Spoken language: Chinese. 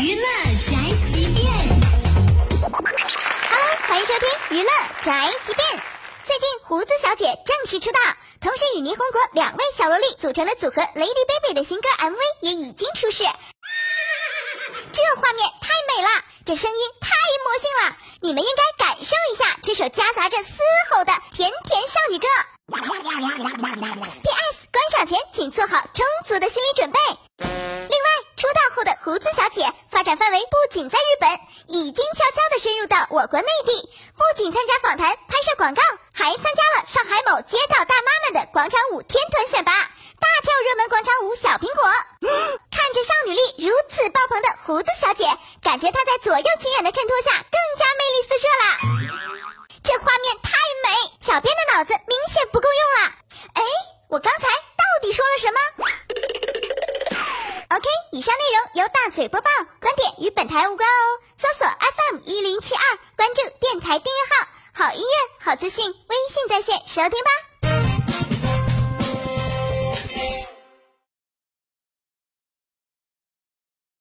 娱乐宅急便，Hello，欢迎收听娱乐宅急便。最近胡子小姐正式出道，同时与霓虹国两位小萝莉组成的组合 Lady Baby 的新歌 MV 也已经出世。这画面太美了，这声音太魔性了，你们应该感受一下这首夹杂着嘶吼的甜甜少女歌。P.S. 观赏前请做好充足的心理准备。展范围不仅在日本，已经悄悄地深入到我国内地。不仅参加访谈、拍摄广告，还参加了上海某街道大妈们的广场舞天团选拔，大跳热门广场舞《小苹果》。看着少女力如此爆棚的胡子小姐，感觉她在左右群演的衬托下更加魅力四射啦！这画面太美，小编的脑子明显不够用啊！哎，我刚才到底说了什么？OK，以上内容由大嘴播报，观点与本台无关哦。搜索 FM 一零七二，关注电台订阅号，好音乐、好资讯，微信在线收听吧。